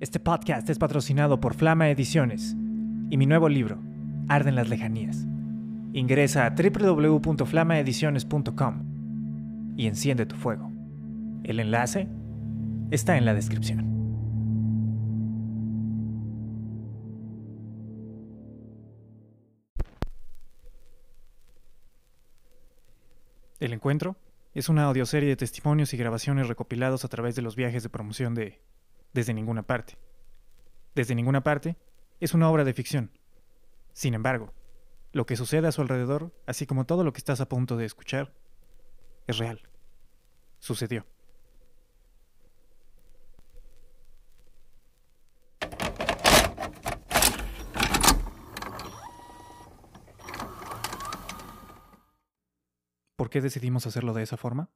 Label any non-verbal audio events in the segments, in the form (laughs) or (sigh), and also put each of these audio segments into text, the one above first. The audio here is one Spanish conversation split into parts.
Este podcast es patrocinado por Flama Ediciones y mi nuevo libro, Arden las Lejanías. Ingresa a www.flamaediciones.com y enciende tu fuego. El enlace está en la descripción. El encuentro es una audioserie de testimonios y grabaciones recopilados a través de los viajes de promoción de Desde ninguna parte. Desde ninguna parte es una obra de ficción. Sin embargo, lo que sucede a su alrededor, así como todo lo que estás a punto de escuchar, es real. Sucedió. ¿Por qué decidimos hacerlo de esa forma?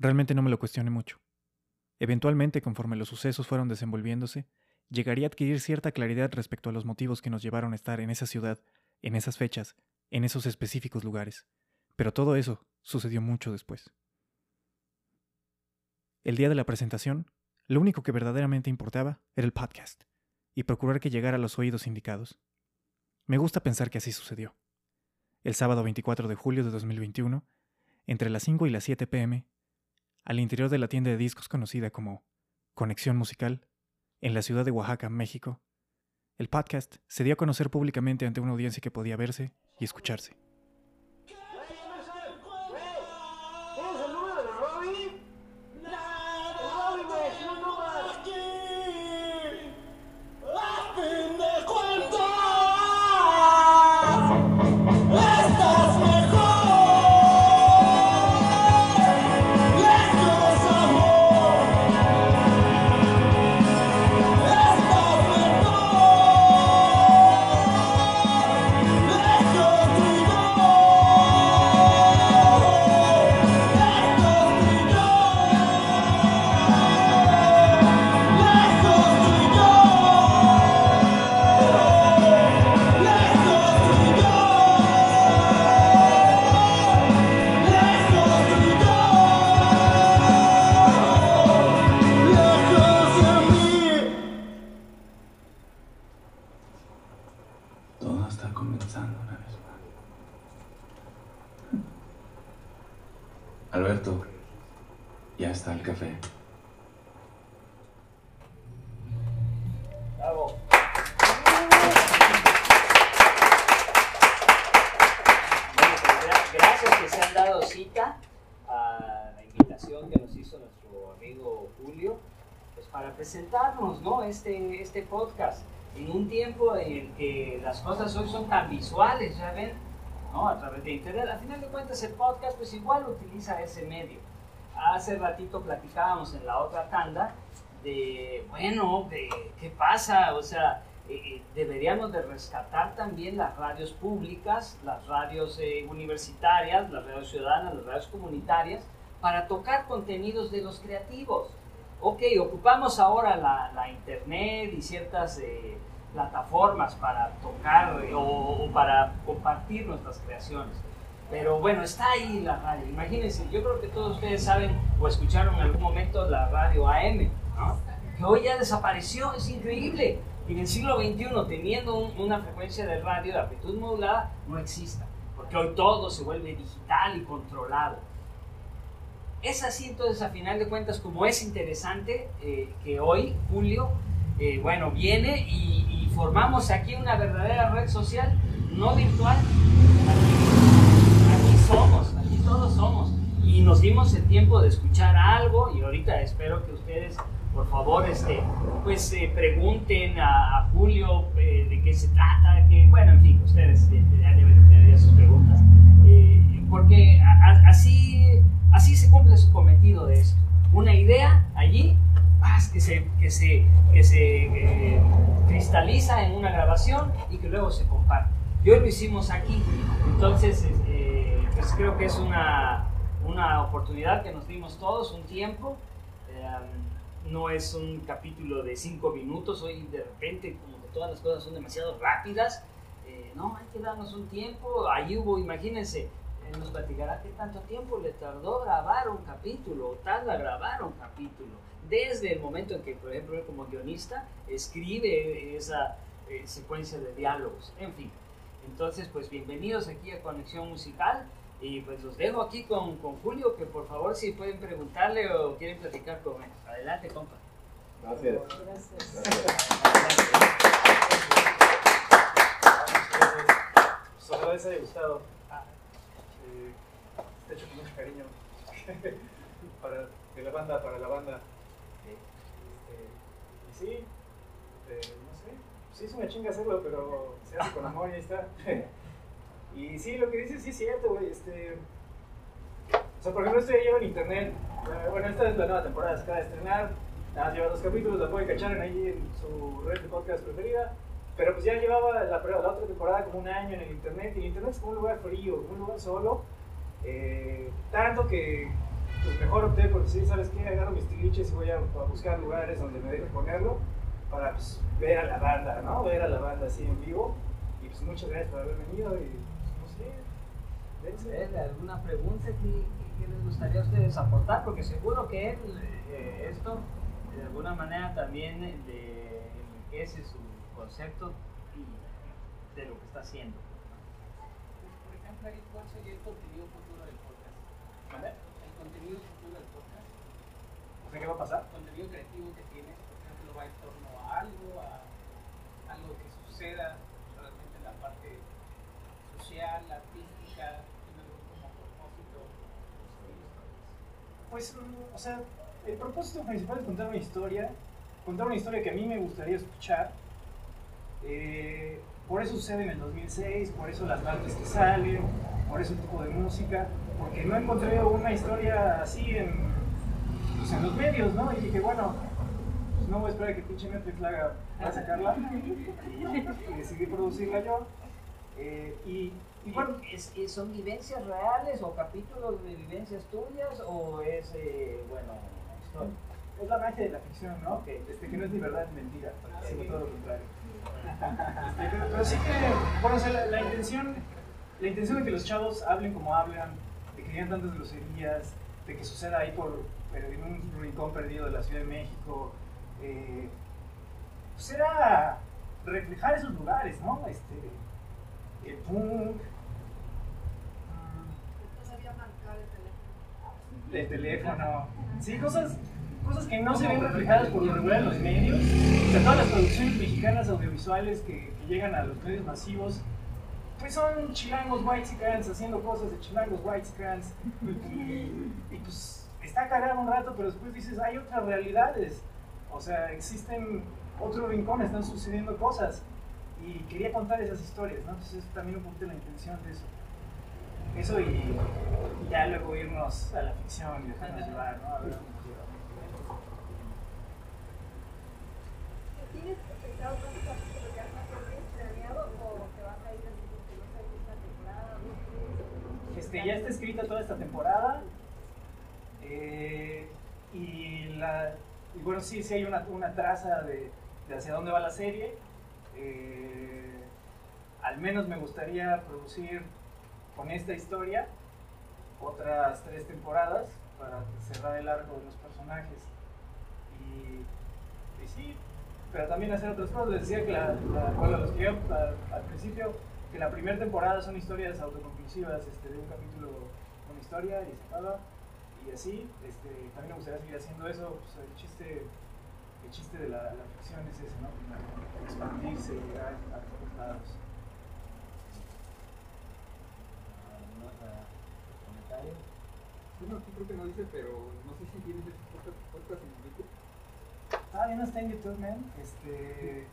Realmente no me lo cuestioné mucho. Eventualmente, conforme los sucesos fueron desenvolviéndose, llegaría a adquirir cierta claridad respecto a los motivos que nos llevaron a estar en esa ciudad, en esas fechas, en esos específicos lugares. Pero todo eso sucedió mucho después. El día de la presentación, lo único que verdaderamente importaba era el podcast, y procurar que llegara a los oídos indicados. Me gusta pensar que así sucedió el sábado 24 de julio de 2021, entre las 5 y las 7 pm, al interior de la tienda de discos conocida como Conexión Musical, en la ciudad de Oaxaca, México, el podcast se dio a conocer públicamente ante una audiencia que podía verse y escucharse. Presentarnos, ¿no? Este, este podcast en un tiempo en el que las cosas hoy son tan visuales, ya ven, ¿no? A través de internet. Al final de cuentas, el podcast, pues igual utiliza ese medio. Hace ratito platicábamos en la otra tanda de, bueno, de qué pasa, o sea, eh, eh, deberíamos de rescatar también las radios públicas, las radios eh, universitarias, las radios ciudadanas, las radios comunitarias, para tocar contenidos de los creativos. Ok, ocupamos ahora la, la internet y ciertas eh, plataformas para tocar eh, o, o para compartir nuestras creaciones. Pero bueno, está ahí la radio. Imagínense, yo creo que todos ustedes saben o escucharon en algún momento la radio AM, ¿no? que hoy ya desapareció, es increíble. En el siglo XXI, teniendo un- una frecuencia de radio de amplitud modulada, no exista, porque hoy todo se vuelve digital y controlado. Es así entonces, a final de cuentas, como es interesante eh, que hoy, Julio, eh, bueno, viene y, formamos aquí una verdadera red social, no virtual. Aquí, somos, aquí todos somos. Y nos dimos el tiempo de escuchar algo y ahorita espero que ustedes, por favor, este, pues eh, pregunten a, Julio de qué se trata, que, bueno, en fin, ustedes eh, ya deben de tener sus preguntas. Porque así, así se cumple su cometido de esto. Una idea allí, que se, que se, que se eh, cristaliza en una grabación y que luego se comparte. Y hoy lo hicimos aquí. Entonces, eh, pues creo que es una, una oportunidad que nos dimos todos, un tiempo. Eh, no es un capítulo de cinco minutos, hoy de repente como que todas las cosas son demasiado rápidas. Eh, no, hay que darnos un tiempo. Ahí hubo, imagínense, nos platicará qué tanto tiempo le tardó grabar un capítulo, o tarda grabar un capítulo, desde el momento en que, por ejemplo, él como guionista escribe esa eh, secuencia de diálogos, en fin. Entonces, pues bienvenidos aquí a Conexión Musical. Y pues los dejo aquí con, con Julio, que por favor si pueden preguntarle o quieren platicar con él. Adelante, compa. Gracias. Pues ojalá les haya gustado. Eh, está hecho con mucho cariño. (laughs) para, de la banda, para la banda. Este, y sí, eh, no sé, sí es una chinga hacerlo, pero se hace con amor y ahí está. (laughs) y sí, lo que dices sí es cierto, güey. Este, o sea, por ejemplo, esto ya lleva en internet. Eh, Bueno, esta es la nueva temporada, se acaba de estrenar. Nada, lleva dos capítulos, la pueden cachar en ahí en su red de podcast preferida. Pero pues ya llevaba la, la otra temporada como un año en el internet. Y el internet es como un lugar frío, un lugar solo. Eh, tanto que pues mejor opté por decir, ¿sabes qué? Agarro mis tiliches y voy a, a buscar lugares donde me dejen ponerlo para pues, ver a la banda, ¿no? Ver a la banda así en vivo. Y pues muchas gracias por haber venido y pues, no sé, dense. ¿Tienen ¿Alguna pregunta que, les gustaría a ustedes aportar? Porque seguro que él, eh, esto de alguna manera también eh, le enriquece su concepto y de lo que está haciendo. Por ejemplo, ahí, ¿cuál sería el contenido? ¿Vale? El contenido futuro del podcast, O sea, ¿qué va a pasar? el contenido creativo que tienes, por ejemplo, va en torno a algo, a algo que suceda realmente en la parte social, artística, tiene algo como propósito. Pues, mm, o sea, el propósito principal es contar una historia, contar una historia que a mí me gustaría escuchar. Eh, por eso sucede en el 2006, por eso las bandas que salen, por ese tipo de música, porque no encontré una historia así en, pues, en los medios, ¿no? Y dije, bueno, pues no voy a esperar a que pinche Netflix la haga para sacarla (laughs) y, decidí producirla yo. Eh, y, y bueno, ¿Es, es- son vivencias reales o capítulos de vivencias tuyas o es, eh, bueno, historia? es la magia de la ficción, ¿no? Ok. Este, que no es ni verdad ni mentira, sino todo lo contrario. Este, pero, pero sí que, bueno, o sea, la, la intención, la intención de que los chavos hablen como hablan, digan tantas groserías, de que suceda ahí por, pero en un rincón perdido de la Ciudad de México, eh, pues era reflejar esos lugares, ¿no? Este, el punk, marcar el teléfono. el teléfono. Sí, cosas, cosas que no se ven reflejadas por lo regular en los medios. O sea, todas las producciones mexicanas audiovisuales que, que llegan a los medios masivos, pues son chilangos white haciendo cosas de chilangos white y, y pues está cagado un rato, pero después dices, hay otras realidades. O sea, existen otro rincón, están sucediendo cosas. Y quería contar esas historias, ¿no? Entonces, es también un poquito la intención de eso. Eso y, y ya luego irnos a la ficción y dejarnos llevar, ¿no? A ver. ¿Tienes pensado cuántos capítulos ya tienes planeado o te vas a ir así como que no sé, esta temporada? ¿no? Ya está escrita toda esta temporada. eh, y, bueno, sí, sí hay una, una traza de, hacia dónde va la serie. eh, al menos me gustaría producir con esta historia otras tres temporadas para cerrar el arco de los personajes. Y, sí, pero también hacer otras cosas. Les decía que la, la- bueno, los que yo al principio, que la primera temporada son historias autoconclusivas, este, de un capítulo con historia y se acaba. Y así, este, también me gustaría seguir haciendo eso. Pues, el chiste, el chiste de la, la ficción es ese, ¿no? Expandirse y llegar a todos lados. Bueno, aquí creo que no dice, pero no sé si tienes podcast, en YouTube. Todavía no está en YouTube, man. Este,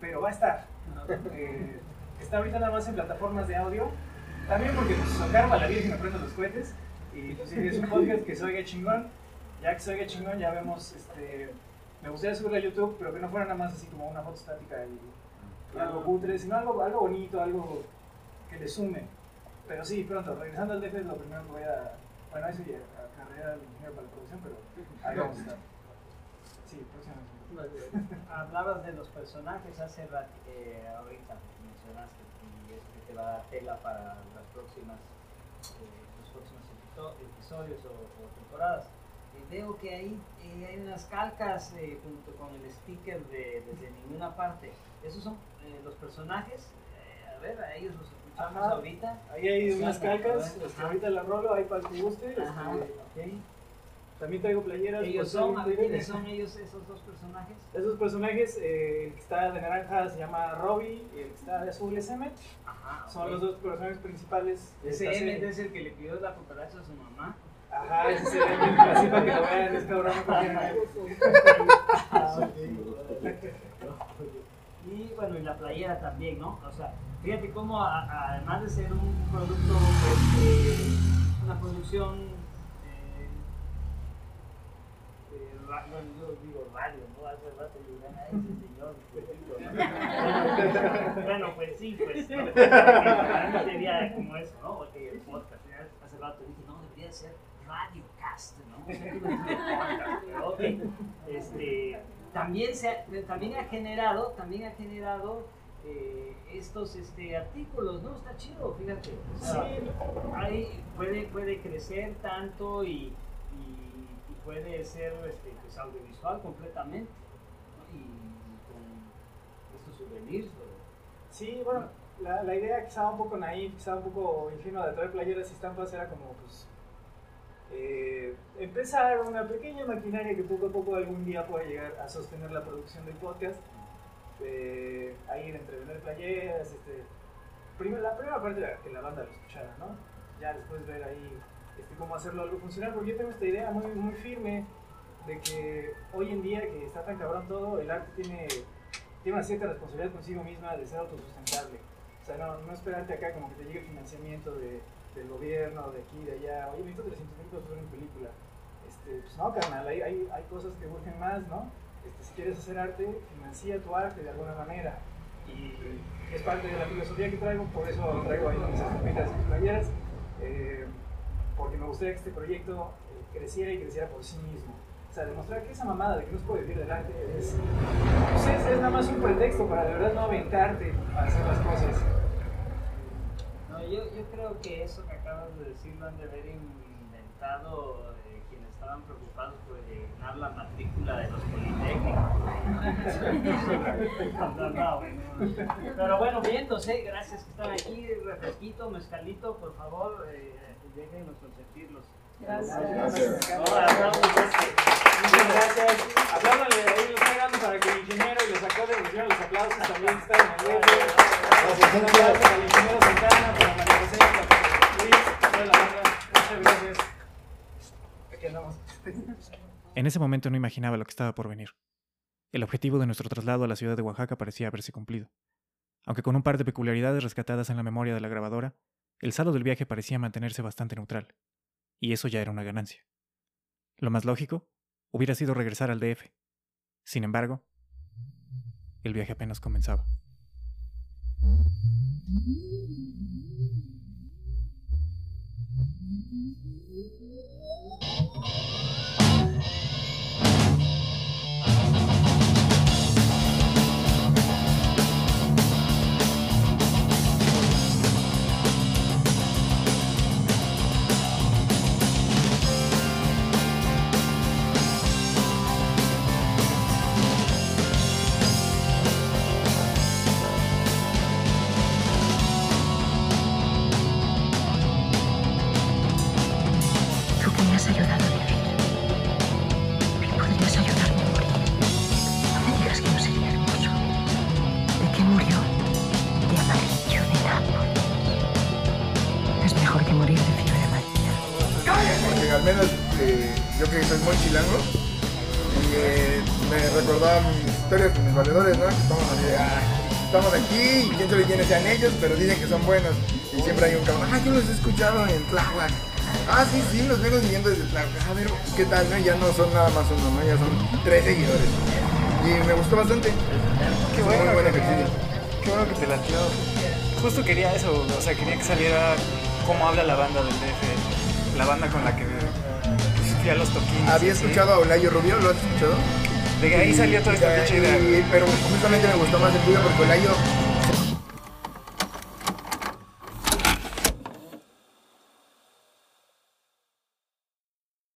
pero va a estar. (laughs) Eh, está ahorita nada más en plataformas de audio. También porque pues, socaron a la Virgen me prendo los cohetes. Y pues, es un podcast que se oiga chingón. Ya que se oiga chingón, ya vemos. Este, me gustaría subirlo a YouTube, pero que no fuera nada más así como una foto estática y, y algo cutre, sino algo, algo bonito, algo que le sume. Pero sí, pronto, regresando al DF es lo primero que voy a. Bueno, eso ya, a carrera de ingeniero para la producción, pero ahí vamos a estar. Sí, próximamente. Hablabas de los personajes hace rato, eh, ahorita mencionaste, y es que te va a dar tela para las próximas eh, los próximos episo- episodios o, o temporadas. Eh, veo que ahí eh, hay unas calcas eh, junto con el sticker de desde ninguna parte. Esos son los personajes. A ver, a ellos los escuchamos Ajá. ahorita. Ahí hay unas calcas, este, ahorita las rolo, ahí para el que guste. este, Ajá, ok. También traigo playeras. Ellos por si son, alguien a ver, quiere. ¿quiénes son ellos, esos dos personajes? Esos personajes, eh, el que está de naranja se llama Robbie y el que está de azul es Emmett. Ajá, Son los dos personajes principales de Ese serie. es el que le pidió la cucaracha a su mamá. Ajá, ese es el Emmett, así para que lo vean, es cabrón. cualquiera. (laughs) Y bueno, y la playera también, ¿no? O sea, fíjate cómo a- a- además de ser un producto, este, una producción, bueno, yo digo radio, ¿no? Hace rato dirán, "Ah, ese señor, ¿no?". (laughs) bueno, pues sí, pues, (laughs) ¿no? Sería como eso, ¿no? Porque el podcast, hace rato dije, no, debería ser radiocast, ¿no? O sea, que no es (laughs) podcast, pero ok. Este, también, se ha, también ha generado, también ha generado eh, estos este, artículos, ¿no? Está chido, fíjate. O sea, ahí puede, puede crecer tanto y puede ser este, pues, audiovisual completamente. ¿no? Y con estos souvenirs. ¿no? Sí, bueno, la, la idea estaba un poco naif, estaba un poco ingenua de traer playeras y estampas era como, pues, eh, empezar una pequeña maquinaria que poco a poco algún día pueda llegar a sostener la producción del podcast. Eh, ahí de entre vender playeras, este, primero, la primera parte era que la banda lo escuchara, ¿no? Ya después ver ahí este, cómo hacerlo algo funcionar, porque yo tengo esta idea muy, muy firme de que hoy en día que está tan cabrón todo, el arte tiene tiene una cierta responsabilidad consigo misma de ser autosustentable. O sea, no, no esperarte acá como que te llegue el financiamiento de, del gobierno, de aquí, de allá. Oye, necesito 300 mil pesos para una película. Este, pues no, carnal, hay, hay, hay cosas que urgen más, ¿no? Este, si quieres hacer arte, financia tu arte de alguna manera. Y es parte de la filosofía que traigo, por eso traigo ahí mis estampitas y playeras. Me gustaría que este proyecto eh, creciera y creciera por sí mismo. O sea, demostrar que esa mamada de que no se puede vivir del arte es, pues es, es nada más un pretexto para de verdad no aventarte a hacer las cosas. No, yo, yo creo que eso que acabas de decir lo han de haber inventado eh, quienes estaban preocupados por llenar la matrícula de los politécnicos. (laughs) (laughs) No, no, no, no. Pero bueno, vientos, ¿eh? gracias que están aquí. Refresquito, mezcalito, por favor, eh, déjenos consentirlos. Gracias. No, aplausos, este. Muchas gracias. Apláudanle, ahí lo están dando para que el ingeniero y los actores recibieran los aplausos también están en el. Gracias, un aplauso para el ingeniero Santana, para María José, para Luis, toda la banda. Muchas gracias. Aquí andamos. En ese momento no imaginaba lo que estaba por venir. El objetivo de nuestro traslado a la ciudad de Oaxaca parecía haberse cumplido. Aunque con un par de peculiaridades rescatadas en la memoria de la grabadora, el saldo del viaje parecía mantenerse bastante neutral. Y eso ya era una ganancia. Lo más lógico hubiera sido regresar al DF. Sin embargo, el viaje apenas comenzaba. Yo que soy muy chilango, eh, me recordaba mis historias con mis valedores, ¿no? Que estamos, así, "Ah, estamos aquí y quién sabe quiénes sean ellos, pero dicen que son buenos. Y siempre hay un cabrón, ah, yo los he escuchado en Tláhuac. Ah, sí, sí, los vengo siguiendo desde Tláhuac. A ver, ¿qué tal? no? Ya no son nada más uno, ¿no? Ya son tres seguidores. Y me gustó bastante. Qué Muy bueno, buen que- ejercicio. qué bueno que te latió. Justo quería eso, o sea, quería que saliera cómo habla la banda del DF, la banda con la que fui a los toquines. Había así. escuchado a Olayo Rubio, ¿lo has escuchado? De ahí salió toda esta pinche idea. pero justamente me gustó más el tuyo porque Olayo